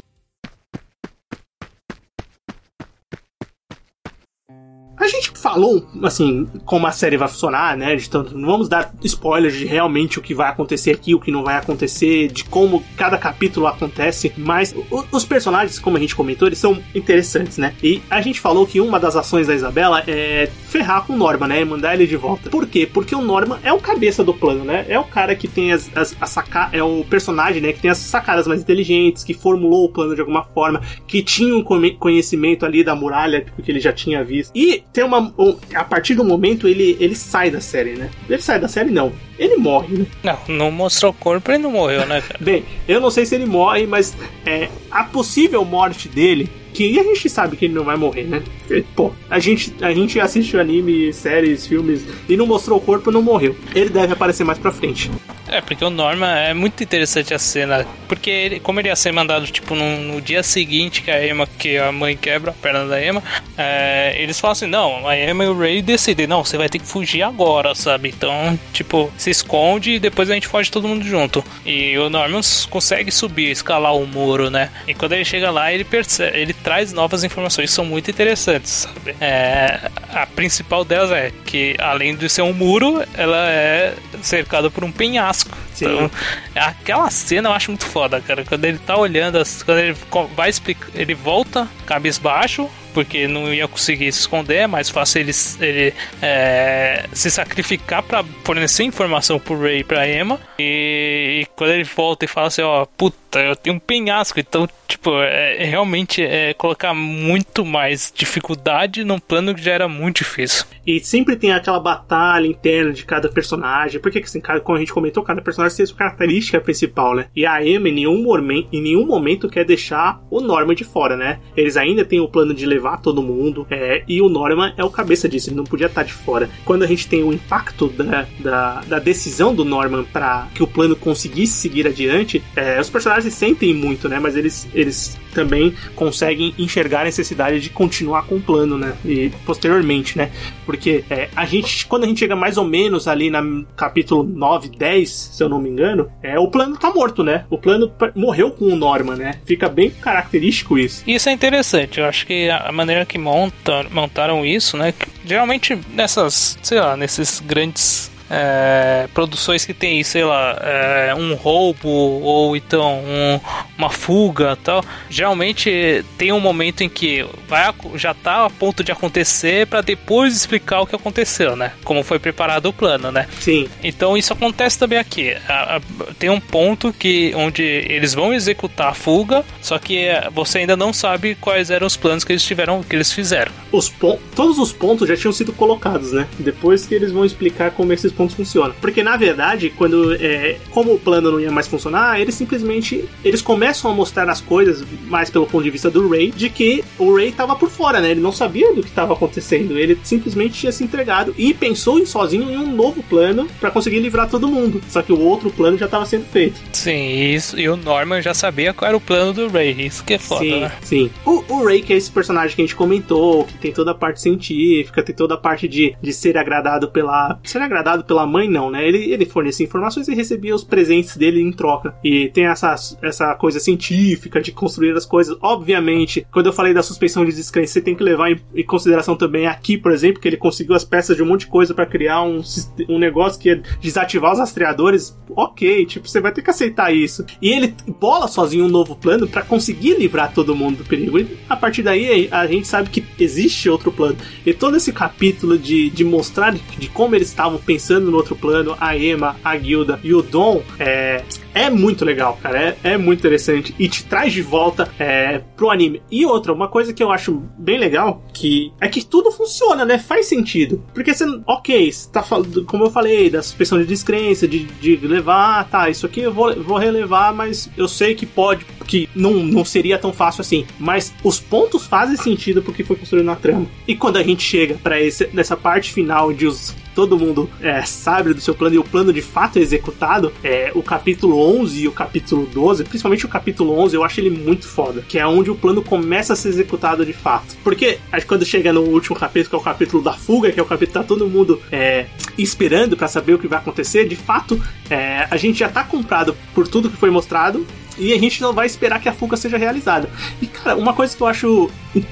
A: A gente falou, assim, como a série vai funcionar, né? De tanto, não vamos dar spoilers de realmente o que vai acontecer aqui, o que não vai acontecer, de como cada capítulo acontece, mas os personagens, como a gente comentou, eles são interessantes, né? E a gente falou que uma das ações da Isabela é ferrar com o Norma, né? E mandar ele de volta. Por quê? Porque o Norma é o cabeça do plano, né? É o cara que tem as, as, as sacadas, é o personagem, né? Que tem as sacadas mais inteligentes, que formulou o plano de alguma forma, que tinha um conhecimento ali da muralha, porque ele já tinha visto. E tem uma. Um, a partir do momento ele, ele sai da série, né? Ele sai da série, não. Ele morre, né?
B: Não, não mostrou o corpo, ele não morreu, né, cara?
A: Bem, eu não sei se ele morre, mas é, a possível morte dele que a gente sabe que ele não vai morrer, né? Pô, a gente, a gente assiste anime, séries, filmes e não mostrou o corpo, não morreu. Ele deve aparecer mais pra frente.
B: É, porque o Norma é muito interessante a cena. Porque ele, como ele ia ser mandado, tipo, no, no dia seguinte que a Emma, que a mãe quebra a perna da Emma, é, eles falam assim: não, a Emma e o Ray decidem, não, você vai ter que fugir agora, sabe? Então, tipo, se esconde e depois a gente foge todo mundo junto. E o Norman consegue subir, escalar o muro, né? E quando ele chega lá, ele percebe, ele traz novas informações que são muito interessantes, sabe? É, a principal delas é que, além de ser um muro, ela é cercada por um penhasco. Então, aquela cena eu acho muito foda, cara. Quando ele tá olhando, quando ele vai explicar, ele volta cabisbaixo, porque não ia conseguir se esconder, é mais fácil ele, ele é, se sacrificar para fornecer informação pro Ray e pra Emma. E, e, quando ele volta e fala assim, ó, puta, eu tenho um penhasco, então, tipo, é, é, realmente é colocar muito mais dificuldade num plano que já era muito difícil.
A: E sempre tem aquela batalha interna de cada personagem, porque assim, como a gente comentou, cada personagem tem sua característica principal, né? E a Emma em nenhum, momento, em nenhum momento quer deixar o Norman de fora, né? Eles ainda têm o plano de levar todo mundo, é, e o Norman é o cabeça disso, ele não podia estar de fora. Quando a gente tem o impacto da, da, da decisão do Norman para que o plano conseguisse seguir adiante, é, os personagens personagens se sentem muito, né? Mas eles, eles também conseguem enxergar a necessidade de continuar com o plano, né? E posteriormente, né? Porque é, a gente, quando a gente chega mais ou menos ali no capítulo 9, 10, se eu não me engano, é, o plano tá morto, né? O plano morreu com o Norman, né? Fica bem característico isso.
B: Isso é interessante, eu acho que a maneira que montam, montaram isso, né? Geralmente nessas, sei lá, nesses grandes é, produções que tem, sei lá, é, um roubo ou então um, uma fuga tal, geralmente tem um momento em que vai, já tá a ponto de acontecer para depois explicar o que aconteceu, né? Como foi preparado o plano, né?
A: Sim.
B: Então isso acontece também aqui. A, a, tem um ponto que onde eles vão executar a fuga, só que você ainda não sabe quais eram os planos que eles tiveram, que eles fizeram.
A: Os todos os pontos já tinham sido colocados, né? Depois que eles vão explicar como esses pontos funcionam. Porque na verdade, quando é, como o plano não ia mais funcionar, eles simplesmente eles começam a mostrar as coisas mais pelo ponto de vista do Ray, de que o Ray estava por fora, né? Ele não sabia do que estava acontecendo. Ele simplesmente tinha se entregado e pensou em sozinho em um novo plano para conseguir livrar todo mundo. Só que o outro plano já estava sendo feito.
B: Sim, isso. E o Norman já sabia qual era o plano do Ray. Isso que é foda,
A: sim,
B: né?
A: Sim. O, o Ray, que é esse personagem que a gente comentou, que tem toda a parte científica, tem toda a parte de, de ser agradado pela. ser agradado pela mãe, não, né? Ele, ele fornecia informações e recebia os presentes dele em troca. E tem essa, essa coisa científica de construir as coisas. Obviamente, quando eu falei da suspensão de descrença, você tem que levar em, em consideração também aqui, por exemplo, que ele conseguiu as peças de um monte de coisa para criar um, um negócio que é desativar os rastreadores. Ok, tipo, você vai ter que aceitar isso. E ele bola sozinho um novo plano para conseguir livrar todo mundo do perigo. E a partir daí, a gente sabe que existe outro plano. E todo esse capítulo de, de mostrar de como eles estavam pensando no outro plano, a Emma, a Guilda e o Dom, é, é muito legal, cara. É, é muito interessante e te traz de volta é, pro anime. E outra, uma coisa que eu acho bem legal que é que tudo funciona, né? Faz sentido. Porque você, ok, você tá falando, como eu falei, da suspensão de descrença, de, de levar, tá, isso aqui eu vou, vou relevar, mas eu sei que pode, que não, não seria tão fácil assim. Mas os pontos fazem sentido porque foi construído na trama. E quando a gente chega para essa parte final de os todo mundo é, sabe do seu plano e o plano de fato é executado, é, o capítulo 11 e o capítulo 12, principalmente o capítulo 11, eu acho ele muito foda, que é onde o plano começa a ser executado de fato. Porque acho que quando chega no último capítulo, que é o capítulo da fuga, que é o capítulo que tá todo mundo é, esperando para saber o que vai acontecer, de fato, é, a gente já tá comprado por tudo que foi mostrado e a gente não vai esperar que a fuga seja realizada. E, cara, uma coisa que eu acho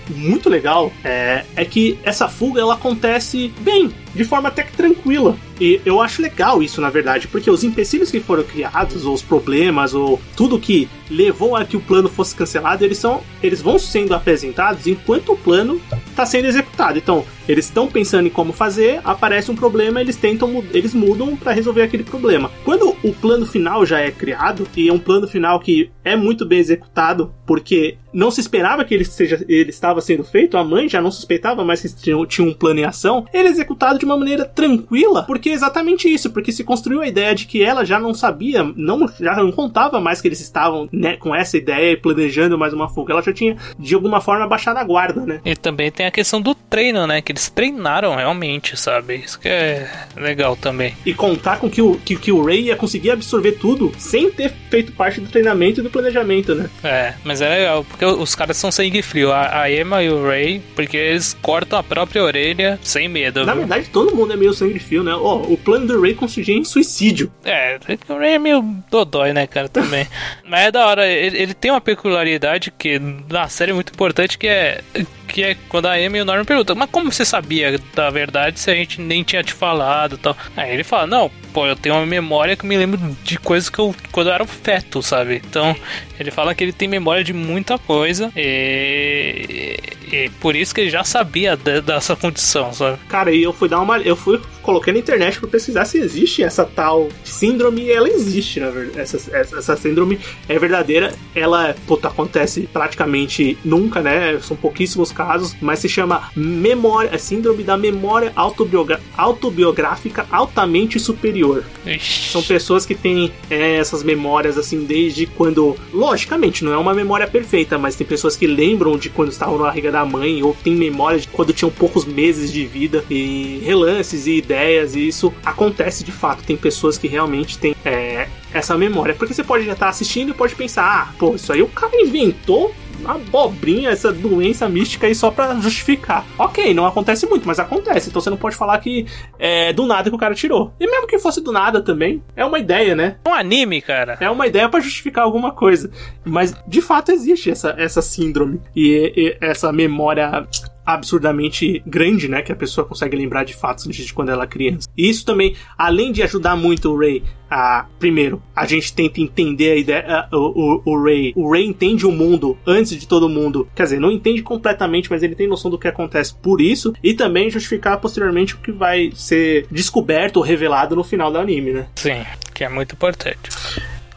A: muito legal é, é que essa fuga ela acontece bem, de forma até que tranquila. E eu acho legal isso, na verdade, porque os empecilhos que foram criados, ou os problemas, ou tudo que levou a que o plano fosse cancelado, eles são, eles vão sendo apresentados enquanto o plano está sendo executado. Então, eles estão pensando em como fazer, aparece um problema, eles tentam, eles mudam para resolver aquele problema. Quando o plano final já é criado e é um plano final que é muito bem executado, porque não se esperava que ele, seja, ele estava sendo feito, a mãe já não suspeitava mais que tinha, tinha um plano em ação, ele é executado de uma maneira tranquila, porque é exatamente isso, porque se construiu a ideia de que ela já não sabia, não, já não contava mais que eles estavam né, com essa ideia e planejando mais uma fuga, ela já tinha de alguma forma baixado a guarda, né?
B: E também tem a questão do treino, né? Que eles treinaram realmente, sabe? Isso que é legal também.
A: E contar com que o, que, que o Ray ia conseguir absorver tudo sem ter feito parte do treinamento e do planejamento, né?
B: É, mas é legal, porque os caras são sangue frio, a, a Emma e o Ray, porque eles cortam a própria orelha sem medo.
A: Na
B: viu?
A: verdade, todo mundo é meio sangue frio, né? Ó, oh, o plano do Ray consistia em suicídio.
B: É, o Ray é meio dodói, né, cara, também. mas é da hora, ele, ele tem uma peculiaridade que na série é muito importante, que é que é quando a Amy e o Norman perguntam, mas como você sabia da verdade se a gente nem tinha te falado tal? Aí ele fala, não, pô, eu tenho uma memória que me lembro de coisas que eu, quando eu era um feto, sabe? Então, ele fala que ele tem memória de muita coisa e, e por isso que ele já sabia de, dessa condição, sabe?
A: Cara, e eu fui dar uma. Eu fui coloquei na internet para pesquisar se existe essa tal síndrome e ela existe, na verdade. Essa, essa, essa síndrome é verdadeira. Ela, puta, acontece praticamente nunca, né? São pouquíssimos casos, mas se chama memória, é síndrome da memória autobiogra autobiográfica altamente superior.
B: Ixi.
A: São pessoas que têm é, essas memórias assim desde quando, logicamente, não é uma memória perfeita, mas tem pessoas que lembram de quando estavam na barriga da mãe ou tem memória de quando tinham poucos meses de vida e relances e ideias e isso acontece de fato. Tem pessoas que realmente têm é, essa memória. Porque você pode já estar assistindo e pode pensar, ah, pô, isso aí o cara inventou uma abobrinha, essa doença mística aí só pra justificar. Ok, não acontece muito, mas acontece. Então você não pode falar que é do nada que o cara tirou. E mesmo que fosse do nada também, é uma ideia, né?
B: Um anime, cara.
A: É uma ideia para justificar alguma coisa. Mas de fato existe essa, essa síndrome e, e essa memória absurdamente grande, né? Que a pessoa consegue lembrar de fatos de quando ela é criança. E isso também, além de ajudar muito o Ray a. Primeiro, a gente tenta entender a ideia. o, o, o Ray. O Ray entende o mundo antes de todo mundo. Quer dizer, não entende completamente, mas ele tem noção do que acontece por isso. E também justificar posteriormente o que vai ser descoberto ou revelado no final do anime, né?
B: Sim, que é muito importante.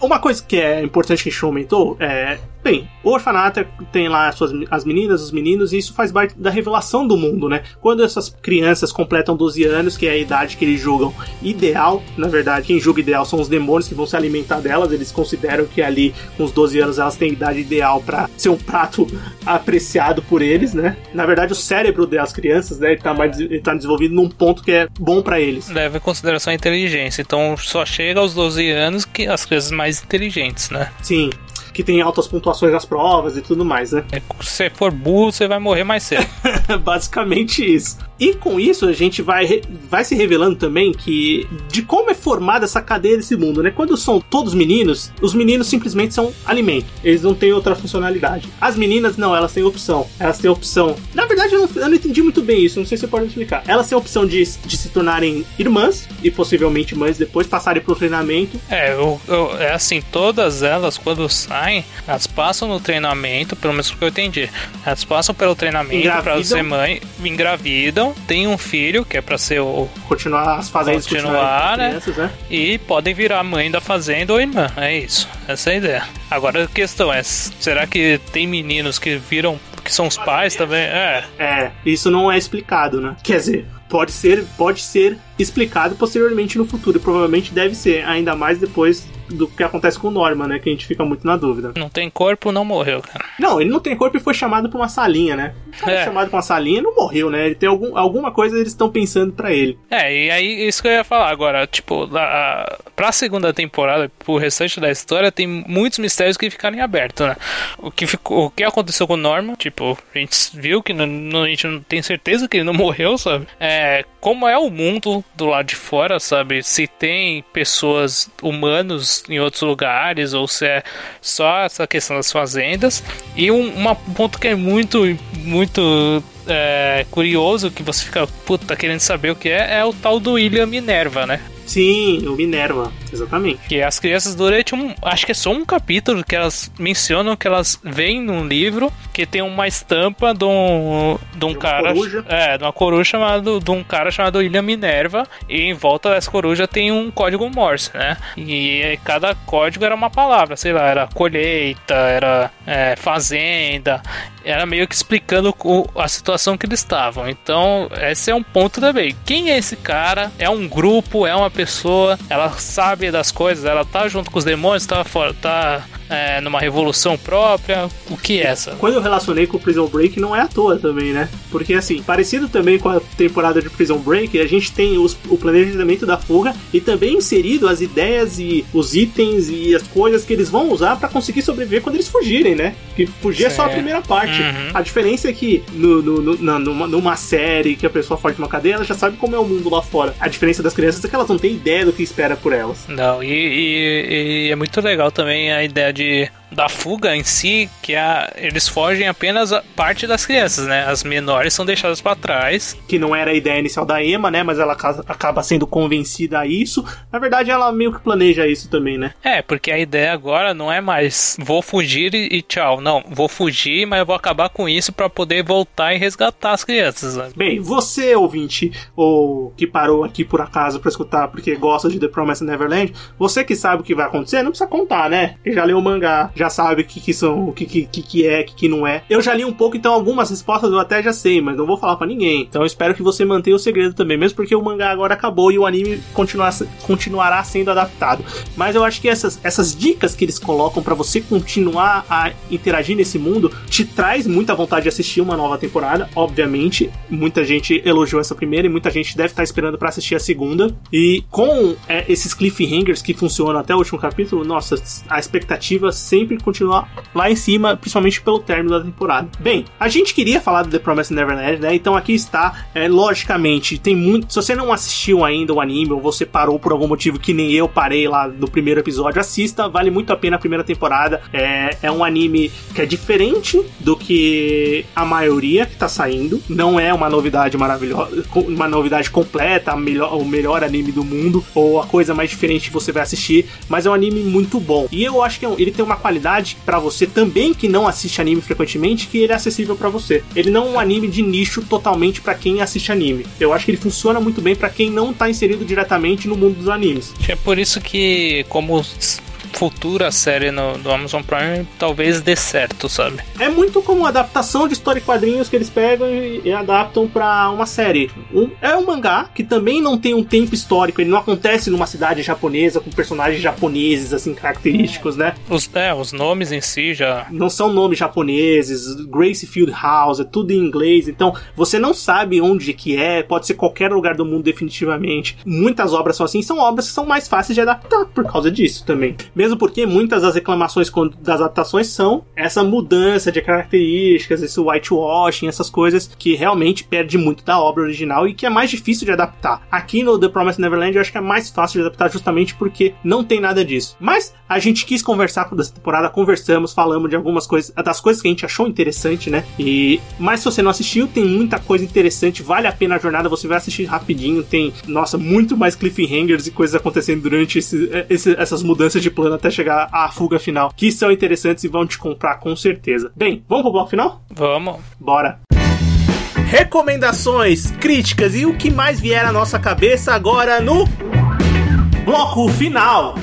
A: Uma coisa que é importante que a gente comentou é Bem, o orfanato tem lá suas, as meninas, os meninos, e isso faz parte da revelação do mundo, né? Quando essas crianças completam 12 anos, que é a idade que eles julgam ideal, na verdade, quem julga ideal são os demônios que vão se alimentar delas, eles consideram que ali, com os 12 anos, elas têm idade ideal para ser um prato apreciado por eles, né? Na verdade, o cérebro das crianças, né, ele tá, mais, ele tá desenvolvido num ponto que é bom para eles.
B: Leva em consideração a inteligência, então só chega aos 12 anos que as crianças mais inteligentes, né?
A: Sim, que tem altas pontuações nas provas e tudo mais, né?
B: Se você for burro, você vai morrer mais cedo.
A: Basicamente isso. E com isso a gente vai, vai se revelando também que de como é formada essa cadeia desse mundo, né? Quando são todos meninos, os meninos simplesmente são alimento. Eles não têm outra funcionalidade. As meninas não, elas têm opção. Elas têm opção. Na verdade, eu não, eu não entendi muito bem isso, não sei se você pode me explicar. Elas têm a opção de, de se tornarem irmãs e possivelmente mães depois, passarem pro treinamento.
B: É, eu, eu, é assim, todas elas, quando saem, elas passam no treinamento, pelo menos que eu entendi. Elas passam pelo treinamento para ser mãe, engravidam tem um filho, que é pra ser o.
A: Continuar as fazendas
B: continuar, né? Crianças, né? E podem virar mãe da fazenda ou irmã. É isso. Essa é a ideia. Agora a questão é: será que tem meninos que viram. que são os pais também? É.
A: É, isso não é explicado, né? Quer dizer, pode ser, pode ser explicado posteriormente no futuro. E provavelmente deve ser, ainda mais depois do que acontece com o Norman, né? Que a gente fica muito na dúvida.
B: Não tem corpo, não morreu, cara.
A: Não, ele não tem corpo e foi chamado pra uma salinha, né? É. chamado pra uma salinha não morreu, né? Ele tem algum, alguma coisa eles estão pensando para ele.
B: É, e aí isso que eu ia falar agora, tipo, a, pra segunda temporada, pro restante da história, tem muitos mistérios que ficarem abertos, né? O que, ficou, o que aconteceu com o Norman, tipo, a gente viu que não, a gente não tem certeza que ele não morreu, sabe? É, como é o mundo do lado de fora, sabe? Se tem pessoas humanos em outros lugares ou se é só essa questão das fazendas. E um uma, ponto que é muito, muito é, curioso, que você fica puta querendo saber o que é, é o tal do Ilha Minerva, né?
A: Sim, o Minerva, exatamente.
B: Que as crianças durante um. Acho que é só um capítulo que elas mencionam que elas veem num livro que tem uma estampa de um, de um cara. Coruja. É, de uma coruja chamado. de um cara chamado William Minerva. E em volta dessa coruja tem um código Morse, né? E cada código era uma palavra, sei lá, era colheita, era é, fazenda. Era meio que explicando a situação que eles estavam. Então, esse é um ponto também. Quem é esse cara? É um grupo? É uma pessoa, ela sabe das coisas, ela tá junto com os demônios, tá fora, tá é, numa revolução própria. O que é essa?
A: Quando eu relacionei com o Prison Break, não é à toa também, né? Porque assim, parecido também com a temporada de Prison Break, a gente tem os, o planejamento da fuga e também inserido as ideias e os itens e as coisas que eles vão usar para conseguir sobreviver quando eles fugirem, né? Que fugir é só a primeira parte. Uhum. A diferença é que no, no, no, numa, numa série que a pessoa foge de uma cadeia, ela já sabe como é o mundo lá fora. A diferença das crianças é que elas não têm ideia do que espera por elas.
B: Não, e, e, e é muito legal também a ideia de de da fuga em si, que a, eles fogem apenas a parte das crianças, né? As menores são deixadas para trás.
A: Que não era a ideia inicial da Emma, né? Mas ela acaba sendo convencida a isso. Na verdade, ela meio que planeja isso também, né?
B: É, porque a ideia agora não é mais vou fugir e, e tchau. Não, vou fugir, mas eu vou acabar com isso para poder voltar e resgatar as crianças. Né?
A: Bem, você, ouvinte, ou que parou aqui por acaso para escutar porque gosta de The Promised Neverland, você que sabe o que vai acontecer, não precisa contar, né? Que já leu o mangá, já sabe o que, que são, o que, que, que é, o que, que não é. Eu já li um pouco, então algumas respostas eu até já sei, mas não vou falar para ninguém. Então eu espero que você mantenha o segredo também, mesmo porque o mangá agora acabou e o anime continuar, continuará sendo adaptado. Mas eu acho que essas, essas dicas que eles colocam para você continuar a interagir nesse mundo te traz muita vontade de assistir uma nova temporada. Obviamente, muita gente elogiou essa primeira e muita gente deve estar esperando para assistir a segunda. E com é, esses cliffhangers que funcionam até o último capítulo, nossa, a expectativa sempre continua lá em cima, principalmente pelo término da temporada. Bem, a gente queria falar do The Promised Neverland, né? Então aqui está, é, logicamente, tem muito. Se você não assistiu ainda o anime ou você parou por algum motivo que nem eu parei lá no primeiro episódio, assista, vale muito a pena a primeira temporada. É, é um anime que é diferente do que a maioria que tá saindo. Não é uma novidade maravilhosa, uma novidade completa, melhor, o melhor anime do mundo, ou a coisa mais diferente que você vai assistir, mas é um anime muito bom. E eu acho que é ele tem uma qualidade para você também que não assiste anime frequentemente, que ele é acessível para você. Ele não é um anime de nicho totalmente para quem assiste anime. Eu acho que ele funciona muito bem para quem não tá inserido diretamente no mundo dos animes.
B: É por isso que, como futura série no, do Amazon Prime talvez dê certo, sabe?
A: É muito como adaptação de história e quadrinhos que eles pegam e, e adaptam para uma série. Um, é um mangá que também não tem um tempo histórico, ele não acontece numa cidade japonesa com personagens japoneses assim característicos, né?
B: Os, é, os nomes em si já
A: não são nomes japoneses, Gracefield House, é tudo em inglês, então você não sabe onde que é, pode ser qualquer lugar do mundo definitivamente. Muitas obras são assim, são obras que são mais fáceis de adaptar por causa disso também. Mesmo porque muitas das reclamações das adaptações são essa mudança de características, esse whitewashing, essas coisas que realmente perde muito da obra original e que é mais difícil de adaptar. Aqui no The Promised Neverland eu acho que é mais fácil de adaptar justamente porque não tem nada disso. Mas a gente quis conversar com essa temporada, conversamos, falamos de algumas coisas, das coisas que a gente achou interessante, né? E mas se você não assistiu, tem muita coisa interessante, vale a pena a jornada, você vai assistir rapidinho, tem, nossa, muito mais cliffhangers e coisas acontecendo durante esse, esse, essas mudanças de até chegar à fuga final, que são interessantes e vão te comprar com certeza. Bem, vamos pro bloco final?
B: Vamos.
A: Bora. Recomendações, críticas e o que mais vier à nossa cabeça agora no bloco final.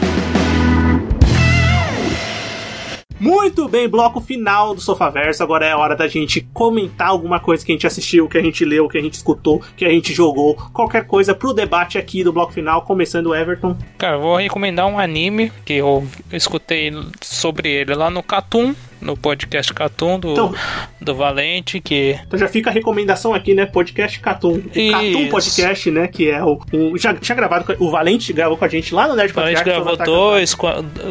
A: Muito bem, bloco final do Sofaverso. Agora é hora da gente comentar alguma coisa que a gente assistiu, que a gente leu, que a gente escutou, que a gente jogou, qualquer coisa pro debate aqui do bloco final, começando o Everton.
B: Cara, vou recomendar um anime que eu escutei sobre ele lá no Catum, no podcast Catum do, então, do Valente, que...
A: Então já fica a recomendação aqui, né? Podcast Catum. Catum Podcast, né? Que é o... o já tinha gravado... O Valente gravou com a gente lá no Nerd
B: Podcast. O Valente gravou dois...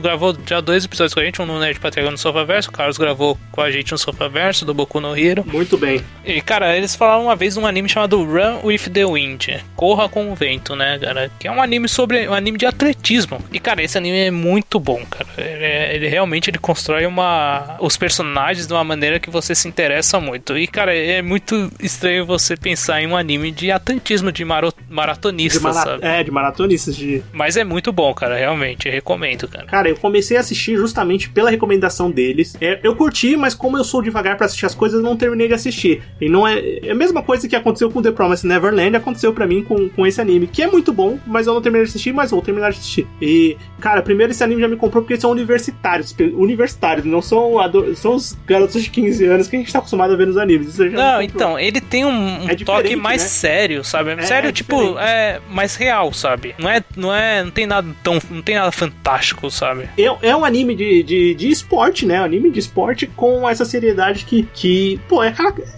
B: gravou já dois episódios com a gente, um no Nerd Patriarca no Sofa Verso, o Carlos gravou com a gente no Sofa Verso, do Boku no Hero.
A: Muito bem.
B: E, cara, eles falaram uma vez de um anime chamado Run with the Wind. Corra com o Vento, né, cara? Que é um anime sobre... um anime de atletismo. E, cara, esse anime é muito bom, cara. Ele, é, ele realmente ele constrói uma os personagens de uma maneira que você se interessa muito. E, cara, é muito estranho você pensar em um anime de atletismo, de maro maratonistas, de sabe?
A: É, de maratonistas. De...
B: Mas é muito bom, cara, realmente. Eu recomendo, cara.
A: Cara, eu comecei a assistir justamente pela recomendação deles. É, eu curti, mas como eu sou devagar para assistir as coisas, eu não terminei de assistir. E não é, é a mesma coisa que aconteceu com The Promised Neverland, aconteceu para mim com, com esse anime, que é muito bom, mas eu não terminei de assistir, mas vou terminar de assistir. E, cara, primeiro esse anime já me comprou porque eles são universitários, universitários, não são são os garotos de 15 anos que a gente tá acostumado a ver nos animes.
B: não, então, ele tem um, um é toque mais né? sério, sabe? É, sério, é tipo, é mais real, sabe? Não é, não é, não tem nada tão, não tem nada fantástico, sabe?
A: É, é um anime de, de, de esporte, né? Um anime de esporte com essa seriedade que, que pô, é,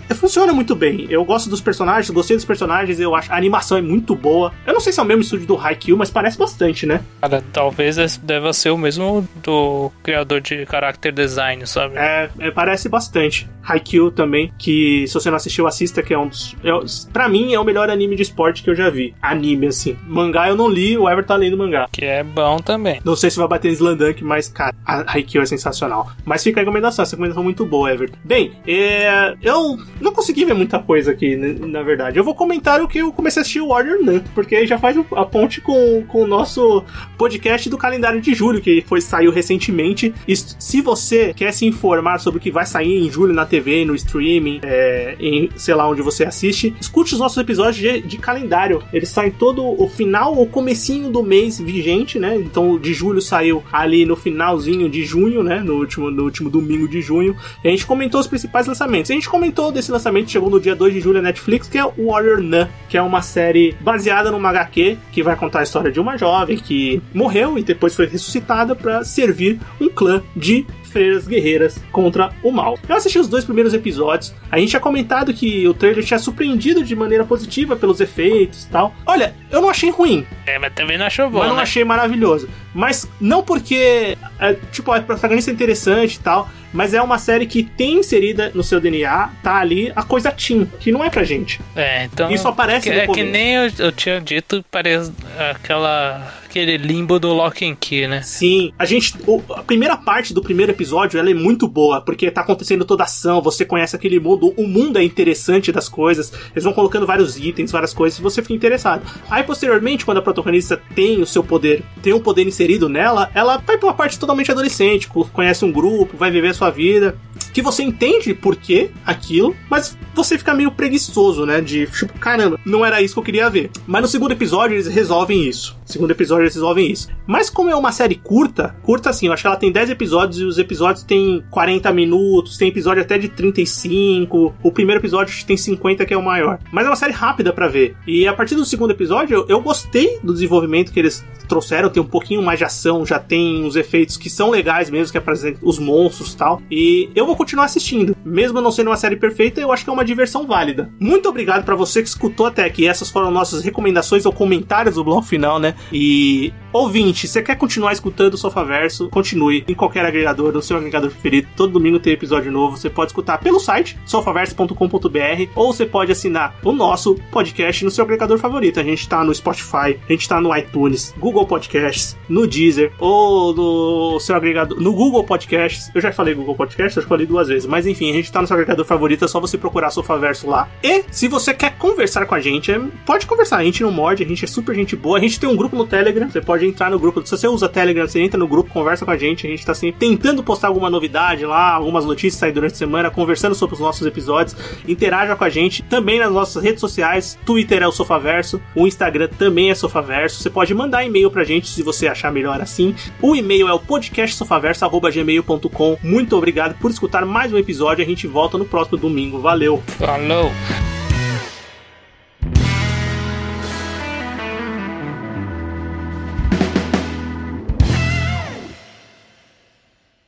A: é, funciona muito bem. Eu gosto dos personagens, gostei dos personagens, eu acho a animação é muito boa. Eu não sei se é o mesmo estúdio do Haikyuu, mas parece bastante, né?
B: Cara, talvez deva ser o mesmo do criador de character design, sabe?
A: É, é, parece bastante. Haikyuu também, que se você não assistiu, assista, que é um dos. É, pra mim, é o melhor anime de esporte que eu já vi. Anime, assim. Mangá eu não li, o Everton tá lendo mangá.
B: Que é bom também.
A: Não sei se vai bater em Slandunk, mas, cara, a Haikyuu é sensacional. Mas fica a recomendação, essa recomendação é muito boa, Everton. Bem, é, eu não consegui ver muita coisa aqui, né, na verdade. Eu vou comentar o que eu comecei a assistir o Warrior Nun, porque aí já faz a ponte com, com o nosso podcast do calendário de julho, que foi saiu recentemente. E se você quer se informar sobre o que vai sair em julho na TV, TV, no streaming, é, em sei lá onde você assiste. Escute os nossos episódios de, de calendário. Eles saem todo o final ou comecinho do mês vigente, né? Então de julho saiu ali no finalzinho de junho, né? No último, no último domingo de junho. E a gente comentou os principais lançamentos. A gente comentou desse lançamento, chegou no dia 2 de julho na Netflix, que é o Warrior Nun, que é uma série baseada numa HQ que vai contar a história de uma jovem que morreu e depois foi ressuscitada para servir um clã de freiras guerreiras contra o mal. Eu assisti os dois primeiros episódios. A gente tinha comentado que o trailer tinha surpreendido de maneira positiva pelos efeitos e tal. Olha, eu não achei ruim.
B: É, mas também não achou bom.
A: Mas não
B: né?
A: achei maravilhoso. Mas não porque, é, tipo, a protagonista é interessante e tal, mas é uma série que tem inserida no seu DNA, tá ali a coisa Tim, que não é pra gente.
B: É, então.
A: Isso aparece
B: que,
A: no
B: É que
A: começo.
B: nem eu, eu tinha dito, parece aquela. Aquele limbo do Lock and Key, né?
A: Sim, a gente. o- a primeira parte do primeiro episódio ela é muito boa, porque tá acontecendo toda a ação, você conhece aquele mundo, o mundo é interessante das coisas, eles vão colocando vários itens, várias coisas, e você fica interessado. Aí, posteriormente, quando a protagonista tem o seu poder, tem um poder inserido nela, ela vai pra uma parte totalmente adolescente, co- conhece um grupo, vai viver a sua vida, que você entende por que aquilo, mas você fica meio preguiçoso, né? De tipo, caramba, não era isso que eu queria ver. Mas no segundo episódio eles resolvem isso. Segundo episódio eles resolvem isso. Mas como é uma série curta, curta assim, eu acho que ela tem 10 episódios e os episódios têm 40 minutos, tem episódio até de 35. O primeiro episódio tem 50, que é o maior. Mas é uma série rápida pra ver. E a partir do segundo episódio, eu, eu gostei do desenvolvimento que eles trouxeram, tem um pouquinho mais de ação, já tem uns efeitos que são legais mesmo, que apresentam os monstros e tal. E eu vou continuar assistindo. Mesmo não sendo uma série perfeita, eu acho que é uma diversão válida. Muito obrigado pra você que escutou até aqui. Essas foram nossas recomendações ou comentários do bloco final, né? E e ouvinte, você quer continuar escutando o Sofaverso? Continue em qualquer agregador, no seu agregador preferido. Todo domingo tem episódio novo. Você pode escutar pelo site sofaverso.com.br ou você pode assinar o nosso podcast no seu agregador favorito. A gente tá no Spotify, a gente tá no iTunes, Google Podcasts, no Deezer ou no seu agregador, no Google Podcasts. Eu já falei Google Podcasts, eu já falei duas vezes, mas enfim, a gente tá no seu agregador favorito, é só você procurar Sofaverso lá. E se você quer conversar com a gente, é- pode conversar, a gente não morde, a gente é super gente boa. A gente tem um grupo no Telegram, você pode entrar no grupo. Se você usa Telegram, você entra no grupo, conversa com a gente, a gente tá sempre tentando postar alguma novidade lá, algumas notícias saem durante a semana, conversando sobre os nossos episódios. Interaja com a gente também nas nossas redes sociais. Twitter é o Sofaverso, o Instagram também é Sofaverso. Você pode mandar e-mail pra gente se você achar melhor assim. O e-mail é o podcastsofaverso.gmail.com. Muito obrigado por escutar mais um episódio. A gente volta no próximo domingo. Valeu!
B: Falou!